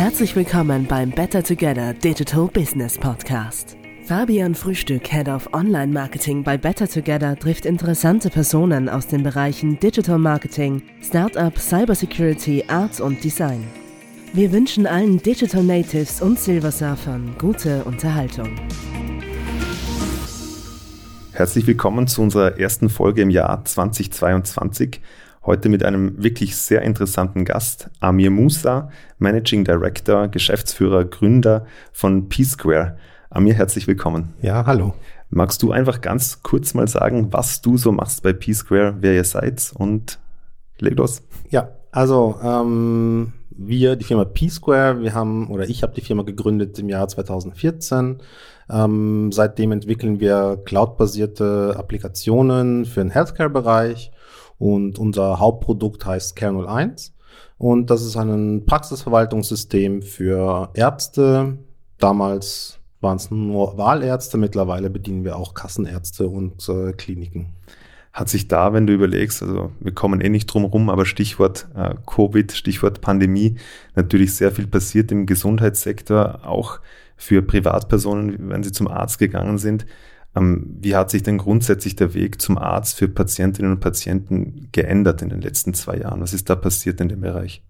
Herzlich willkommen beim Better Together Digital Business Podcast. Fabian Frühstück, Head of Online Marketing bei Better Together, trifft interessante Personen aus den Bereichen Digital Marketing, Startup, Cybersecurity, Art und Design. Wir wünschen allen Digital Natives und Silversurfern gute Unterhaltung. Herzlich willkommen zu unserer ersten Folge im Jahr 2022. Heute mit einem wirklich sehr interessanten Gast, Amir Musa, Managing Director, Geschäftsführer, Gründer von P-Square. Amir, herzlich willkommen. Ja, hallo. Magst du einfach ganz kurz mal sagen, was du so machst bei P-Square, wer ihr seid und leg los. Ja, also ähm, wir, die Firma P-Square, wir haben oder ich habe die Firma gegründet im Jahr 2014. Ähm, seitdem entwickeln wir cloudbasierte Applikationen für den Healthcare-Bereich und unser Hauptprodukt heißt Care 01. Und das ist ein Praxisverwaltungssystem für Ärzte. Damals waren es nur Wahlärzte, mittlerweile bedienen wir auch Kassenärzte und äh, Kliniken. Hat sich da, wenn du überlegst, also wir kommen eh nicht drum rum, aber Stichwort äh, Covid, Stichwort Pandemie, natürlich sehr viel passiert im Gesundheitssektor, auch für Privatpersonen, wenn sie zum Arzt gegangen sind. Ähm, wie hat sich denn grundsätzlich der Weg zum Arzt für Patientinnen und Patienten geändert in den letzten zwei Jahren? Was ist da passiert in dem Bereich?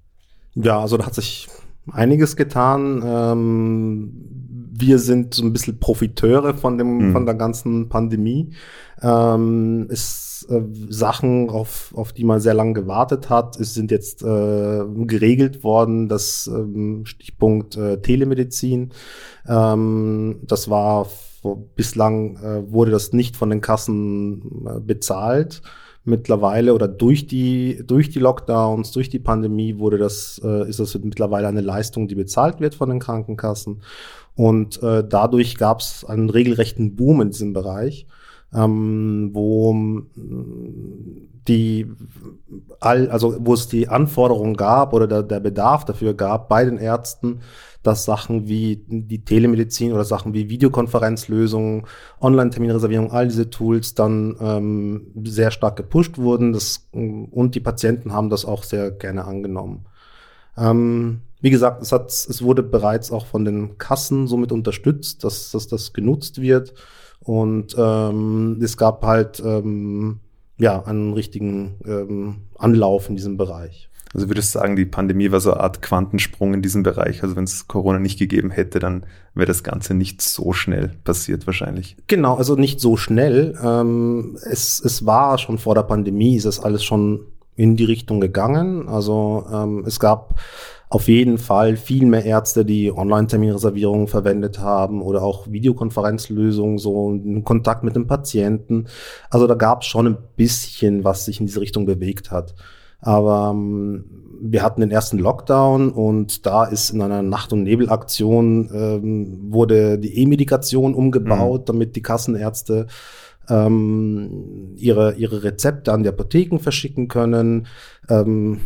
Ja, also da hat sich einiges getan. Ähm, wir sind so ein bisschen Profiteure von dem, mhm. von der ganzen Pandemie. Ähm, ist äh, Sachen, auf, auf die man sehr lange gewartet hat, es sind jetzt äh, geregelt worden. Das Stichpunkt äh, Telemedizin. Das war bislang äh, wurde das nicht von den Kassen äh, bezahlt. Mittlerweile oder durch die, durch die Lockdowns, durch die Pandemie wurde das, äh, ist das mittlerweile eine Leistung, die bezahlt wird von den Krankenkassen. Und äh, dadurch gab es einen regelrechten Boom in diesem Bereich, ähm, wo die all, also wo es die Anforderungen gab oder der, der Bedarf dafür gab bei den Ärzten, dass Sachen wie die Telemedizin oder Sachen wie Videokonferenzlösungen, Online-Terminreservierung, all diese Tools dann ähm, sehr stark gepusht wurden. Das, und die Patienten haben das auch sehr gerne angenommen. Ähm, wie gesagt, es, hat, es wurde bereits auch von den Kassen somit unterstützt, dass, dass das genutzt wird. Und ähm, es gab halt ähm, ja einen richtigen ähm, Anlauf in diesem Bereich. Also würdest du sagen, die Pandemie war so eine Art Quantensprung in diesem Bereich. Also wenn es Corona nicht gegeben hätte, dann wäre das Ganze nicht so schnell passiert wahrscheinlich. Genau, also nicht so schnell. Ähm, es, es war schon vor der Pandemie, ist das alles schon in die Richtung gegangen. Also ähm, es gab auf jeden Fall viel mehr Ärzte, die Online-Terminreservierungen verwendet haben oder auch Videokonferenzlösungen, so in Kontakt mit dem Patienten. Also da gab es schon ein bisschen, was sich in diese Richtung bewegt hat. Aber ähm, wir hatten den ersten Lockdown und da ist in einer Nacht- und Nebelaktion ähm, wurde die E-Medikation umgebaut, mhm. damit die Kassenärzte ähm, ihre, ihre Rezepte an die Apotheken verschicken können. Ähm,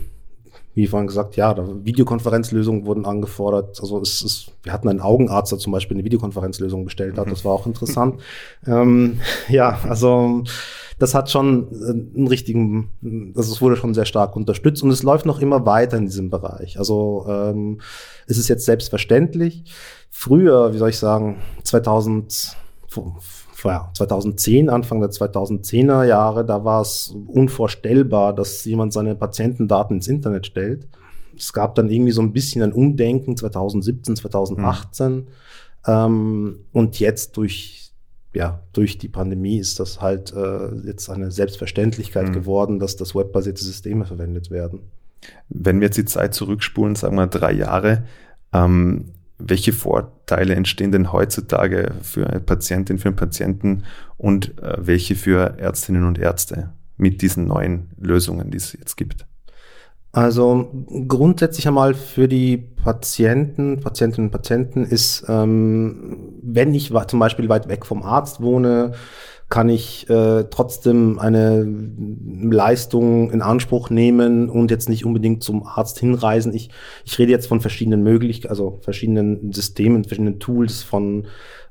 wie vorhin gesagt, ja, Videokonferenzlösungen wurden angefordert. Also es ist, wir hatten einen Augenarzt, der zum Beispiel eine Videokonferenzlösung bestellt hat. Mhm. Das war auch interessant. ähm, ja, also das hat schon äh, einen richtigen, also es wurde schon sehr stark unterstützt und es läuft noch immer weiter in diesem Bereich. Also ähm, es ist jetzt selbstverständlich. Früher, wie soll ich sagen, 2000, ja, 2010, Anfang der 2010er Jahre, da war es unvorstellbar, dass jemand seine Patientendaten ins Internet stellt. Es gab dann irgendwie so ein bisschen ein Umdenken 2017, 2018. Mhm. Ähm, und jetzt durch ja, durch die Pandemie ist das halt äh, jetzt eine Selbstverständlichkeit mhm. geworden, dass das webbasierte Systeme verwendet werden. Wenn wir jetzt die Zeit zurückspulen, sagen wir drei Jahre, ähm, welche Vorteile entstehen denn heutzutage für eine Patientin, für einen Patienten und äh, welche für Ärztinnen und Ärzte mit diesen neuen Lösungen, die es jetzt gibt? Also grundsätzlich einmal für die Patienten, Patientinnen und Patienten ist, ähm, wenn ich zum Beispiel weit weg vom Arzt wohne, kann ich äh, trotzdem eine Leistung in Anspruch nehmen und jetzt nicht unbedingt zum Arzt hinreisen. Ich, ich rede jetzt von verschiedenen Möglichkeiten, also verschiedenen Systemen, verschiedenen Tools, von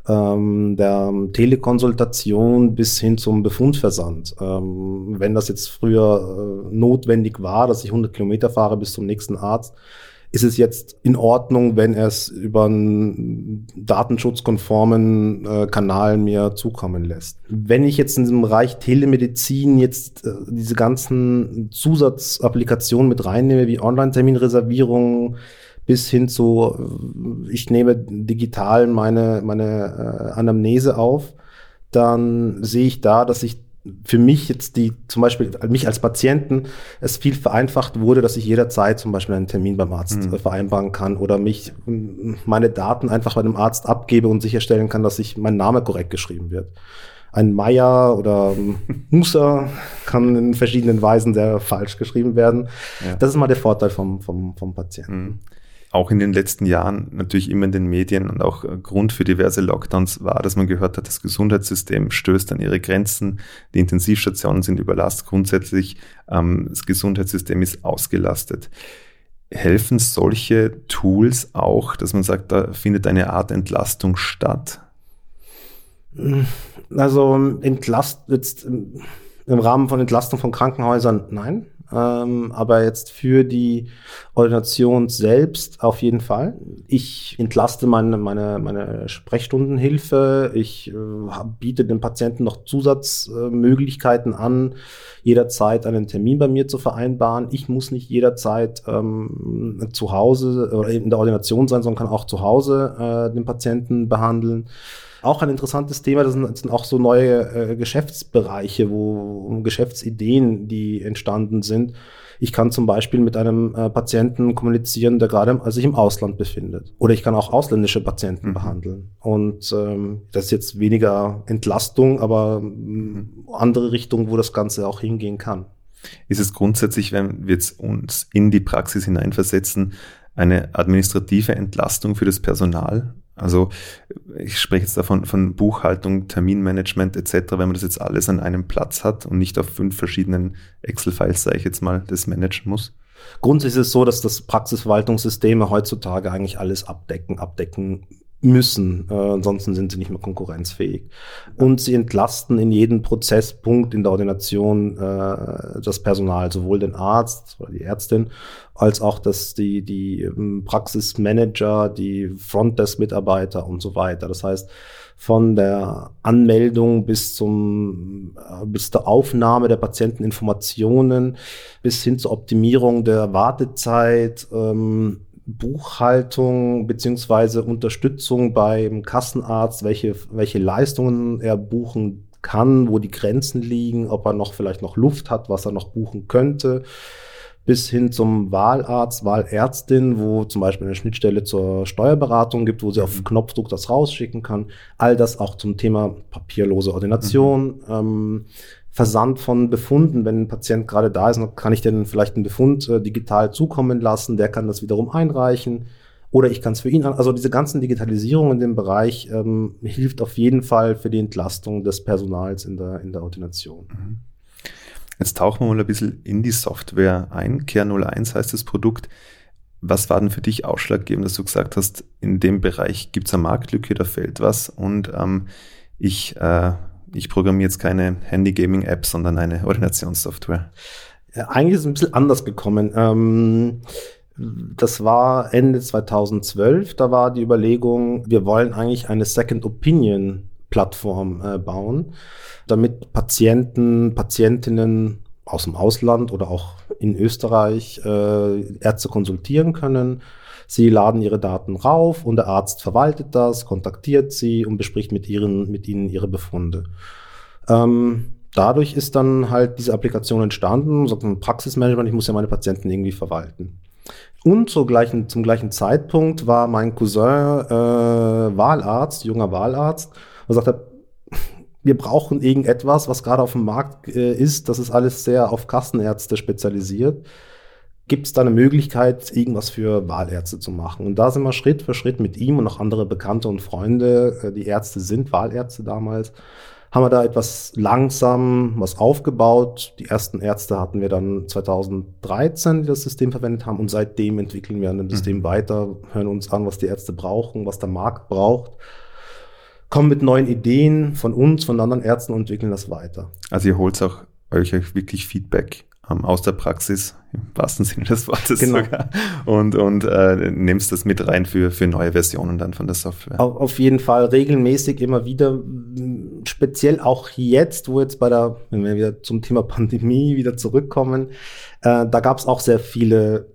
ähm, der Telekonsultation bis hin zum Befundversand. Ähm, wenn das jetzt früher äh, notwendig war, dass ich 100 Kilometer fahre bis zum nächsten Arzt, ist es jetzt in Ordnung, wenn es über einen datenschutzkonformen äh, Kanal mir zukommen lässt. Wenn ich jetzt in diesem Bereich Telemedizin jetzt äh, diese ganzen Zusatzapplikationen mit reinnehme, wie Online-Terminreservierung, bis hin zu, ich nehme digital meine, meine äh, Anamnese auf, dann sehe ich da, dass ich für mich jetzt die, zum Beispiel mich als Patienten, es viel vereinfacht wurde, dass ich jederzeit zum Beispiel einen Termin beim Arzt mhm. vereinbaren kann oder mich meine Daten einfach bei einem Arzt abgebe und sicherstellen kann, dass sich mein Name korrekt geschrieben wird. Ein Meier oder Musa kann in verschiedenen Weisen sehr falsch geschrieben werden. Ja. Das ist mal der Vorteil vom, vom, vom Patienten. Mhm auch in den letzten Jahren natürlich immer in den Medien und auch äh, Grund für diverse Lockdowns war, dass man gehört hat, das Gesundheitssystem stößt an ihre Grenzen, die Intensivstationen sind überlastet, grundsätzlich ähm, das Gesundheitssystem ist ausgelastet. Helfen solche Tools auch, dass man sagt, da findet eine Art Entlastung statt? Also entlast jetzt im Rahmen von Entlastung von Krankenhäusern, nein. Ähm, aber jetzt für die Ordination selbst auf jeden Fall. Ich entlaste meine, meine, meine Sprechstundenhilfe. Ich äh, biete den Patienten noch Zusatzmöglichkeiten äh, an, jederzeit einen Termin bei mir zu vereinbaren. Ich muss nicht jederzeit ähm, zu Hause oder in der Ordination sein, sondern kann auch zu Hause äh, den Patienten behandeln. Auch ein interessantes Thema, das sind, das sind auch so neue äh, Geschäftsbereiche, wo Geschäftsideen, die entstanden sind. Ich kann zum Beispiel mit einem äh, Patienten kommunizieren, der gerade also sich im Ausland befindet. Oder ich kann auch ausländische Patienten mhm. behandeln. Und ähm, das ist jetzt weniger Entlastung, aber mhm. andere Richtung, wo das Ganze auch hingehen kann. Ist es grundsätzlich, wenn wir jetzt uns in die Praxis hineinversetzen, eine administrative Entlastung für das Personal? Also ich spreche jetzt davon von Buchhaltung, Terminmanagement etc., wenn man das jetzt alles an einem Platz hat und nicht auf fünf verschiedenen Excel-Files, sage ich jetzt mal, das managen muss. Grundsätzlich ist es so, dass das Praxisverwaltungssysteme heutzutage eigentlich alles abdecken, abdecken müssen, äh, ansonsten sind sie nicht mehr konkurrenzfähig. Und sie entlasten in jedem Prozesspunkt in der Ordination äh, das Personal, sowohl den Arzt oder die Ärztin, als auch das, die, die ähm, Praxismanager, die Frontdesk-Mitarbeiter und so weiter. Das heißt, von der Anmeldung bis zum äh, bis zur Aufnahme der Patienteninformationen bis hin zur Optimierung der Wartezeit ähm, Buchhaltung beziehungsweise Unterstützung beim Kassenarzt, welche, welche Leistungen er buchen kann, wo die Grenzen liegen, ob er noch vielleicht noch Luft hat, was er noch buchen könnte, bis hin zum Wahlarzt, Wahlärztin, wo zum Beispiel eine Schnittstelle zur Steuerberatung gibt, wo sie auf mhm. Knopfdruck das rausschicken kann. All das auch zum Thema papierlose Ordination. Mhm. Ähm, Versand von Befunden, wenn ein Patient gerade da ist, kann ich denn vielleicht einen Befund äh, digital zukommen lassen, der kann das wiederum einreichen oder ich kann es für ihn an. Also diese ganzen Digitalisierung in dem Bereich ähm, hilft auf jeden Fall für die Entlastung des Personals in der, in der Ordination. Mhm. Jetzt tauchen wir mal ein bisschen in die Software ein. Care 01 heißt das Produkt. Was war denn für dich ausschlaggebend, dass du gesagt hast, in dem Bereich gibt es eine Marktlücke, da fällt was und ähm, ich äh, ich programmiere jetzt keine Handy-Gaming-App, sondern eine Ordinationssoftware. Ja, eigentlich ist es ein bisschen anders gekommen. Ähm, das war Ende 2012, da war die Überlegung, wir wollen eigentlich eine Second Opinion Plattform äh, bauen, damit Patienten, Patientinnen aus dem Ausland oder auch in Österreich äh, Ärzte konsultieren können Sie laden ihre Daten rauf und der Arzt verwaltet das, kontaktiert sie und bespricht mit, ihren, mit ihnen ihre Befunde. Ähm, dadurch ist dann halt diese Applikation entstanden, so ein Praxismanagement, ich muss ja meine Patienten irgendwie verwalten. Und zur gleichen, zum gleichen Zeitpunkt war mein Cousin äh, Wahlarzt, junger Wahlarzt, und sagte, wir brauchen irgendetwas, was gerade auf dem Markt äh, ist. Das ist alles sehr auf Kassenärzte spezialisiert gibt es da eine Möglichkeit, irgendwas für Wahlärzte zu machen. Und da sind wir Schritt für Schritt mit ihm und noch andere Bekannte und Freunde, äh, die Ärzte sind Wahlärzte damals, haben wir da etwas langsam was aufgebaut. Die ersten Ärzte hatten wir dann 2013, die das System verwendet haben. Und seitdem entwickeln wir an dem System mhm. weiter, hören uns an, was die Ärzte brauchen, was der Markt braucht kommen mit neuen Ideen von uns, von anderen Ärzten und entwickeln das weiter. Also ihr holt auch euch wirklich Feedback ähm, aus der Praxis, im wahrsten Sinne des Wortes genau. sogar, und, und äh, nimmst das mit rein für, für neue Versionen dann von der Software. Auf, auf jeden Fall regelmäßig immer wieder, speziell auch jetzt, wo jetzt bei der, wenn wir wieder zum Thema Pandemie wieder zurückkommen, äh, da gab es auch sehr viele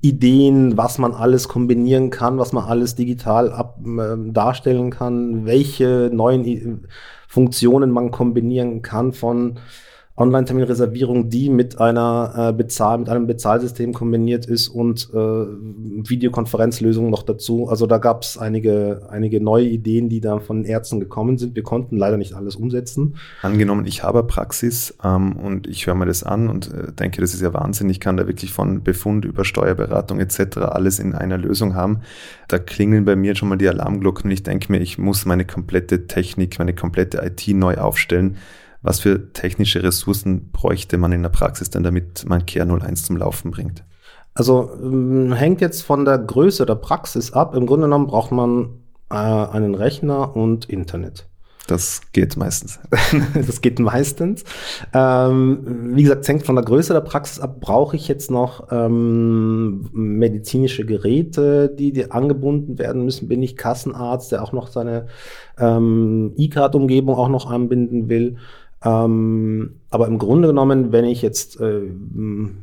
Ideen, was man alles kombinieren kann, was man alles digital ab, äh, darstellen kann, welche neuen I Funktionen man kombinieren kann von Online-Terminreservierung, die mit einer äh, Bezahl, mit einem Bezahlsystem kombiniert ist und äh, Videokonferenzlösungen noch dazu. Also da gab es einige, einige neue Ideen, die da von Ärzten gekommen sind. Wir konnten leider nicht alles umsetzen. Angenommen, ich habe Praxis ähm, und ich höre mir das an und äh, denke, das ist ja Wahnsinn. Ich kann da wirklich von Befund über Steuerberatung etc. alles in einer Lösung haben. Da klingeln bei mir schon mal die Alarmglocken und ich denke mir, ich muss meine komplette Technik, meine komplette IT neu aufstellen was für technische Ressourcen bräuchte man in der Praxis denn, damit man Care 01 zum Laufen bringt? Also ähm, hängt jetzt von der Größe der Praxis ab. Im Grunde genommen braucht man äh, einen Rechner und Internet. Das geht meistens. das geht meistens. Ähm, wie gesagt, es hängt von der Größe der Praxis ab. Brauche ich jetzt noch ähm, medizinische Geräte, die, die angebunden werden müssen? Bin ich Kassenarzt, der auch noch seine ähm, E-Card-Umgebung auch noch anbinden will? Ähm, aber im Grunde genommen, wenn ich jetzt äh,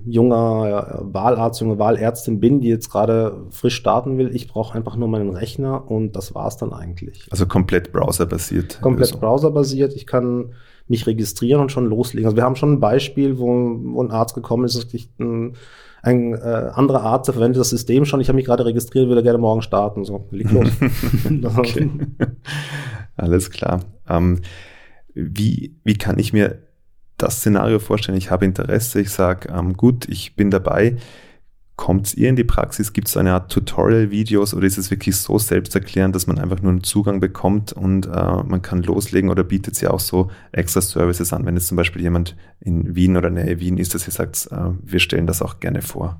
junger Wahlarzt, junge Wahlärztin bin, die jetzt gerade frisch starten will, ich brauche einfach nur meinen Rechner und das war's dann eigentlich. Also komplett browserbasiert. Komplett Lösung. browserbasiert. Ich kann mich registrieren und schon loslegen. Also wir haben schon ein Beispiel, wo, wo ein Arzt gekommen ist, ein, ein äh, anderer Arzt verwendet das System schon. Ich habe mich gerade registriert, würde gerne morgen starten. So, leg los. Alles klar. Ähm, wie, wie kann ich mir das Szenario vorstellen? Ich habe Interesse, ich sage, ähm, gut, ich bin dabei. Kommt ihr in die Praxis? Gibt es eine Art Tutorial-Videos oder ist es wirklich so selbsterklärend, dass man einfach nur einen Zugang bekommt und äh, man kann loslegen oder bietet sie auch so extra Services an, wenn jetzt zum Beispiel jemand in Wien oder Nähe Wien ist, dass ihr sagt, äh, wir stellen das auch gerne vor?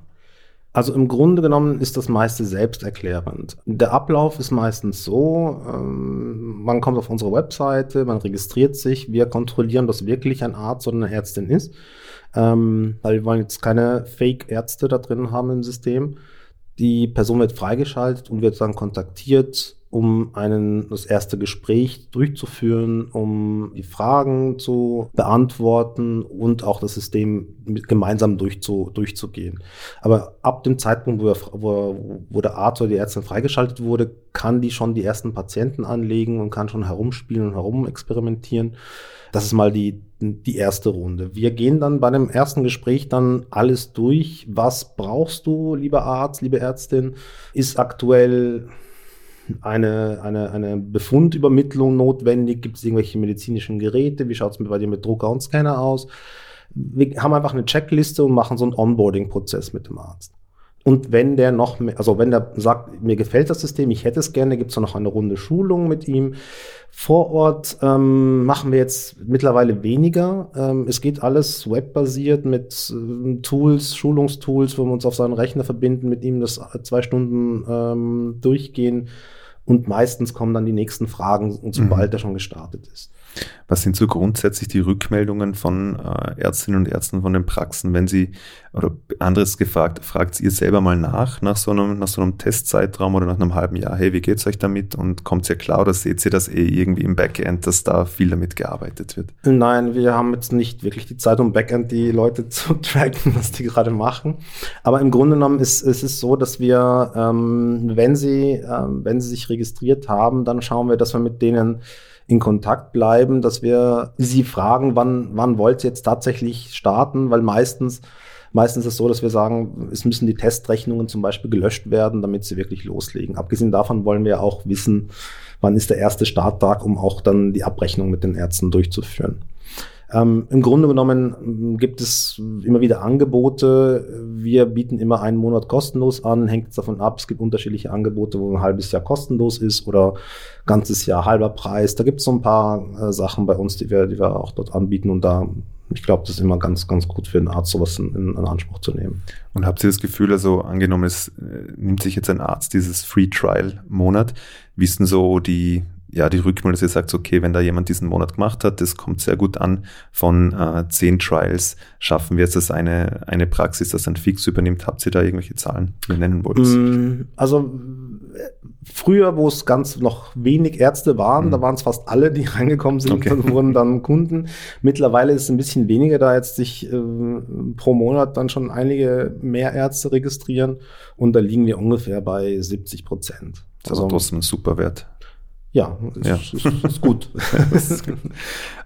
Also im Grunde genommen ist das meiste selbsterklärend. Der Ablauf ist meistens so, ähm, man kommt auf unsere Webseite, man registriert sich, wir kontrollieren, dass wirklich ein Arzt oder eine Ärztin ist, ähm, weil wir wollen jetzt keine Fake-Ärzte da drin haben im System. Die Person wird freigeschaltet und wird dann kontaktiert, um einen, das erste Gespräch durchzuführen, um die Fragen zu beantworten und auch das System mit, gemeinsam durchzu, durchzugehen. Aber ab dem Zeitpunkt, wo, er, wo, wo der Arzt oder die Ärztin freigeschaltet wurde, kann die schon die ersten Patienten anlegen und kann schon herumspielen und herumexperimentieren. Das ist mal die, die erste Runde. Wir gehen dann bei dem ersten Gespräch dann alles durch. Was brauchst du, lieber Arzt, liebe Ärztin? Ist aktuell eine, eine, eine Befundübermittlung notwendig? Gibt es irgendwelche medizinischen Geräte? Wie schaut es bei dir mit Drucker und Scanner aus? Wir haben einfach eine Checkliste und machen so einen Onboarding-Prozess mit dem Arzt. Und wenn der noch, mehr, also wenn der sagt, mir gefällt das System, ich hätte es gerne, gibt es noch eine Runde Schulung mit ihm. Vor Ort ähm, machen wir jetzt mittlerweile weniger. Ähm, es geht alles webbasiert mit äh, Tools, Schulungstools, wo wir uns auf seinen Rechner verbinden, mit ihm das zwei Stunden ähm, durchgehen. Und meistens kommen dann die nächsten Fragen, sobald mhm. er schon gestartet ist. Was sind so grundsätzlich die Rückmeldungen von äh, Ärztinnen und Ärzten von den Praxen, wenn sie, oder anderes gefragt, fragt ihr selber mal nach, nach so einem, nach so einem Testzeitraum oder nach einem halben Jahr, hey, wie geht's euch damit und kommt ihr klar oder seht ihr das eh irgendwie im Backend, dass da viel damit gearbeitet wird? Nein, wir haben jetzt nicht wirklich die Zeit, um Backend die Leute zu tracken, was die gerade machen. Aber im Grunde genommen ist, ist es so, dass wir, ähm, wenn sie, ähm, wenn sie sich registriert haben, dann schauen wir, dass wir mit denen in Kontakt bleiben, dass wir sie fragen, wann, wann wollt ihr jetzt tatsächlich starten, weil meistens Meistens ist es so, dass wir sagen, es müssen die Testrechnungen zum Beispiel gelöscht werden, damit sie wirklich loslegen. Abgesehen davon wollen wir auch wissen, wann ist der erste Starttag, um auch dann die Abrechnung mit den Ärzten durchzuführen. Ähm, Im Grunde genommen gibt es immer wieder Angebote. Wir bieten immer einen Monat kostenlos an, hängt davon ab. Es gibt unterschiedliche Angebote, wo ein halbes Jahr kostenlos ist oder ganzes Jahr halber Preis. Da gibt es so ein paar äh, Sachen bei uns, die wir, die wir auch dort anbieten und da ich glaube, das ist immer ganz, ganz gut für einen Arzt, sowas in, in, in, Anspruch zu nehmen. Und habt ihr das Gefühl, also angenommen, es äh, nimmt sich jetzt ein Arzt dieses Free Trial Monat, wie ist denn so die, ja, die Rückmeldung, dass ihr sagt, okay, wenn da jemand diesen Monat gemacht hat, das kommt sehr gut an, von äh, zehn Trials schaffen wir jetzt, dass eine, eine Praxis das dann fix übernimmt. Habt ihr da irgendwelche Zahlen, die ihr nennen wollt? Mm, also früher, wo es ganz noch wenig Ärzte waren, mhm. da waren es fast alle, die reingekommen sind okay. und wurden dann Kunden. Mittlerweile ist es ein bisschen weniger, da jetzt sich äh, pro Monat dann schon einige mehr Ärzte registrieren und da liegen wir ungefähr bei 70 Prozent. Also, also trotzdem ein super Wert. Ja, ist, ja. Ist, ist, gut. ist gut.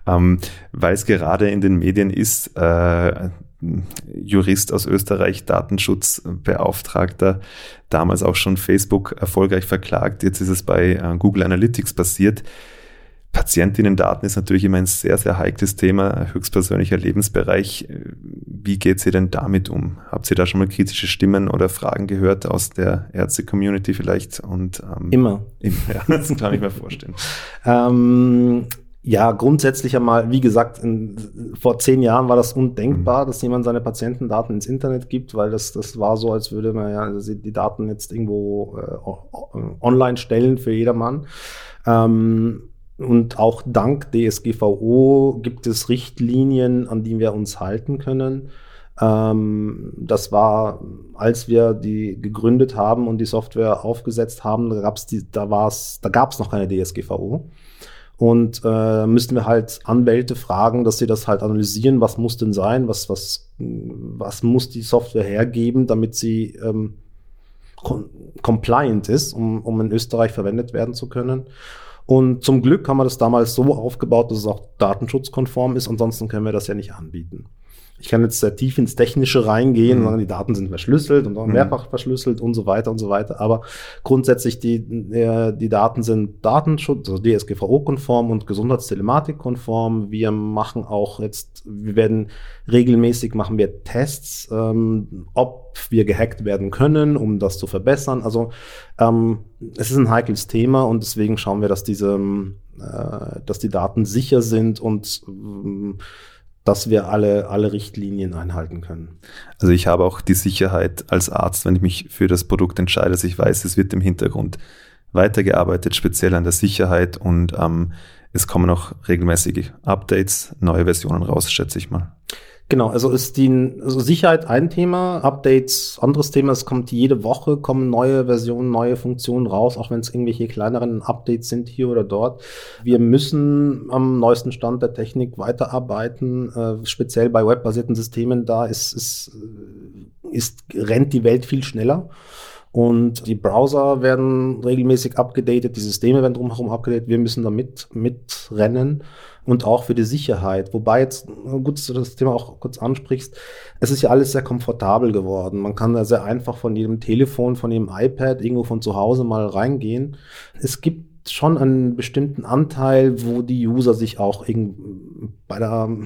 ähm, Weil es gerade in den Medien ist, äh, Jurist aus Österreich, Datenschutzbeauftragter, damals auch schon Facebook erfolgreich verklagt. Jetzt ist es bei äh, Google Analytics passiert. Patientinnen-Daten ist natürlich immer ein sehr, sehr heikles Thema, höchstpersönlicher Lebensbereich. Wie geht ihr denn damit um? Habt ihr da schon mal kritische Stimmen oder Fragen gehört aus der Ärzte-Community vielleicht? Und, ähm, immer. immer. Ja, das kann ich mir vorstellen. ähm, ja, grundsätzlich einmal, wie gesagt, in, vor zehn Jahren war das undenkbar, mhm. dass jemand seine Patientendaten ins Internet gibt, weil das, das war so, als würde man ja die Daten jetzt irgendwo äh, online stellen für jedermann. Ähm, und auch dank DSGVO gibt es Richtlinien, an die wir uns halten können. Ähm, das war, als wir die gegründet haben und die Software aufgesetzt haben, da gab's die, da da gab's noch keine DSGVO. Und äh, müssten wir halt Anwälte fragen, dass sie das halt analysieren, was muss denn sein, was, was, was muss die Software hergeben, damit sie ähm, compliant ist, um, um in Österreich verwendet werden zu können. Und zum Glück haben wir das damals so aufgebaut, dass es auch datenschutzkonform ist. Ansonsten können wir das ja nicht anbieten. Ich kann jetzt sehr tief ins Technische reingehen mhm. und sagen, die Daten sind verschlüsselt und auch mhm. mehrfach verschlüsselt und so weiter und so weiter. Aber grundsätzlich die, äh, die Daten sind Datenschutz, also DSGVO-konform und Gesundheitstelematik-konform. Wir machen auch jetzt, wir werden regelmäßig machen wir Tests, ähm, ob wir gehackt werden können, um das zu verbessern. Also ähm, es ist ein heikles Thema und deswegen schauen wir, dass diese, äh, dass die Daten sicher sind und äh, dass wir alle, alle Richtlinien einhalten können. Also ich habe auch die Sicherheit als Arzt, wenn ich mich für das Produkt entscheide, dass ich weiß, es wird im Hintergrund weitergearbeitet, speziell an der Sicherheit und ähm, es kommen auch regelmäßig Updates, neue Versionen raus, schätze ich mal. Genau, also ist die also Sicherheit ein Thema, Updates anderes Thema. Es kommt jede Woche kommen neue Versionen, neue Funktionen raus, auch wenn es irgendwelche kleineren Updates sind hier oder dort. Wir müssen am neuesten Stand der Technik weiterarbeiten, äh, speziell bei webbasierten Systemen. Da ist, ist, ist rennt die Welt viel schneller. Und die Browser werden regelmäßig abgedatet, die Systeme werden drumherum abgedatet. Wir müssen da mit, mitrennen und auch für die Sicherheit. Wobei jetzt, gut, dass du das Thema auch kurz ansprichst, es ist ja alles sehr komfortabel geworden. Man kann da sehr einfach von jedem Telefon, von jedem iPad irgendwo von zu Hause mal reingehen. Es gibt schon einen bestimmten Anteil, wo die User sich auch bei der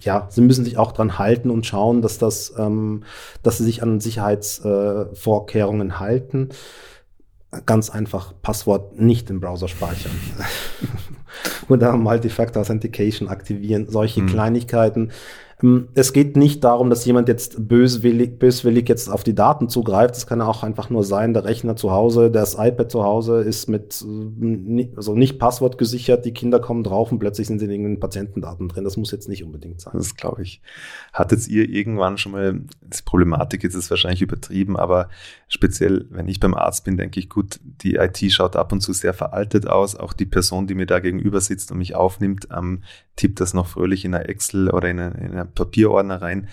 ja, sie müssen sich auch dran halten und schauen, dass das, ähm, dass sie sich an Sicherheitsvorkehrungen äh, halten. Ganz einfach Passwort nicht im Browser speichern. oder Multi-Factor Authentication aktivieren, solche mhm. Kleinigkeiten. Ähm, es geht nicht darum, dass jemand jetzt böswillig, böswillig jetzt auf die Daten zugreift. Es kann auch einfach nur sein, der Rechner zu Hause, das iPad zu Hause ist mit, äh, also nicht Passwort gesichert, die Kinder kommen drauf und plötzlich sind sie in irgendeinen Patientendaten drin. Das muss jetzt nicht unbedingt sein. Das glaube ich. Hattet ihr irgendwann schon mal, die Problematik ist es wahrscheinlich übertrieben, aber speziell, wenn ich beim Arzt bin, denke ich, gut, die IT schaut ab und zu sehr veraltet aus. Auch die Person, die mir da gegenüber sitzt und mich aufnimmt, ähm, tippt das noch fröhlich in einer Excel oder in einer Papierordner rein.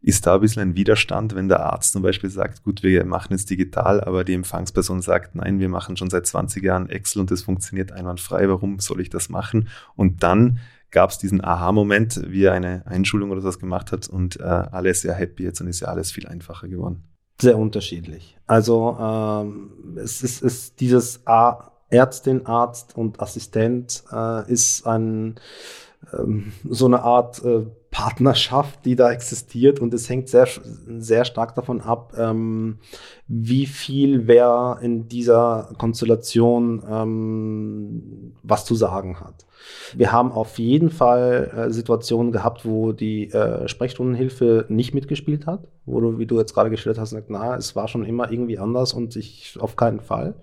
Ist da ein bisschen ein Widerstand, wenn der Arzt zum Beispiel sagt, gut, wir machen es digital, aber die Empfangsperson sagt, nein, wir machen schon seit 20 Jahren Excel und es funktioniert einwandfrei, warum soll ich das machen? Und dann gab es diesen Aha-Moment, wie er eine Einschulung oder sowas gemacht hat und äh, alle sehr happy jetzt und ist ja alles viel einfacher geworden. Sehr unterschiedlich. Also ähm, es ist, ist dieses A Ärztin, Arzt und Assistent äh, ist ein ähm, so eine Art äh, Partnerschaft, die da existiert und es hängt sehr, sehr stark davon ab, ähm, wie viel wer in dieser Konstellation ähm, was zu sagen hat. Wir haben auf jeden Fall äh, Situationen gehabt, wo die äh, Sprechstundenhilfe nicht mitgespielt hat, wo du, wie du jetzt gerade gestellt hast, na, es war schon immer irgendwie anders und ich auf keinen Fall.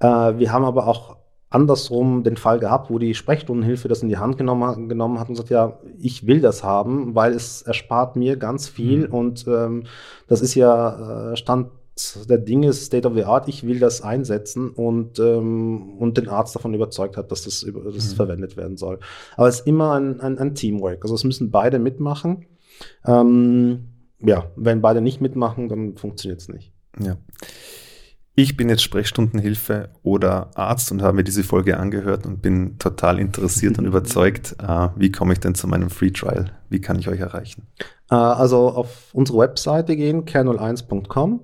Wir haben aber auch andersrum den Fall gehabt, wo die Sprechstundenhilfe das in die Hand genommen, genommen hat und sagt, ja, ich will das haben, weil es erspart mir ganz viel mhm. und ähm, das ist ja äh, Stand der Dinge, State of the Art, ich will das einsetzen und, ähm, und den Arzt davon überzeugt hat, dass das, dass das mhm. verwendet werden soll. Aber es ist immer ein, ein, ein Teamwork. Also es müssen beide mitmachen. Ähm, ja, wenn beide nicht mitmachen, dann funktioniert es nicht. Ja ich bin jetzt Sprechstundenhilfe oder Arzt und habe mir diese Folge angehört und bin total interessiert und überzeugt. Äh, wie komme ich denn zu meinem Free Trial? Wie kann ich euch erreichen? Äh, also auf unsere Webseite gehen, kernel1.com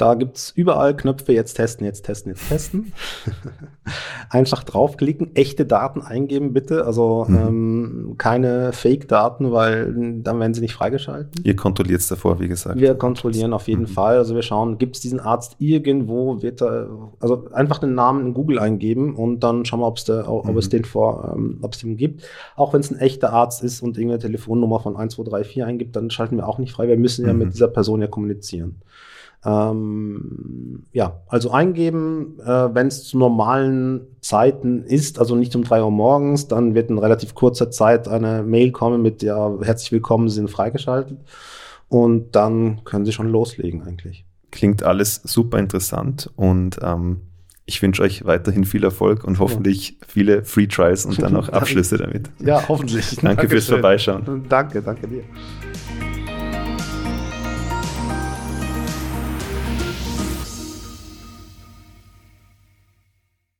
da gibt es überall Knöpfe, jetzt testen, jetzt testen, jetzt testen. Einfach draufklicken, echte Daten eingeben bitte, also mhm. ähm, keine Fake-Daten, weil dann werden sie nicht freigeschalten. Ihr kontrolliert es davor, wie gesagt. Wir kontrollieren auf jeden mhm. Fall, also wir schauen, gibt es diesen Arzt irgendwo, wird er, also einfach den Namen in Google eingeben und dann schauen wir, ob's der, ob mhm. es den vor, ähm, ob es den gibt. Auch wenn es ein echter Arzt ist und irgendeine Telefonnummer von 1234 eingibt, dann schalten wir auch nicht frei, wir müssen ja mhm. mit dieser Person ja kommunizieren. Ähm, ja, also eingeben, äh, wenn es zu normalen Zeiten ist, also nicht um drei Uhr morgens, dann wird in relativ kurzer Zeit eine Mail kommen mit ja, herzlich willkommen, Sie sind freigeschaltet. Und dann können Sie schon loslegen eigentlich. Klingt alles super interessant und ähm, ich wünsche euch weiterhin viel Erfolg und hoffentlich viele Free Trials und dann auch Abschlüsse damit. Ja, hoffentlich. danke Dankeschön. fürs Vorbeischauen. Danke, danke dir.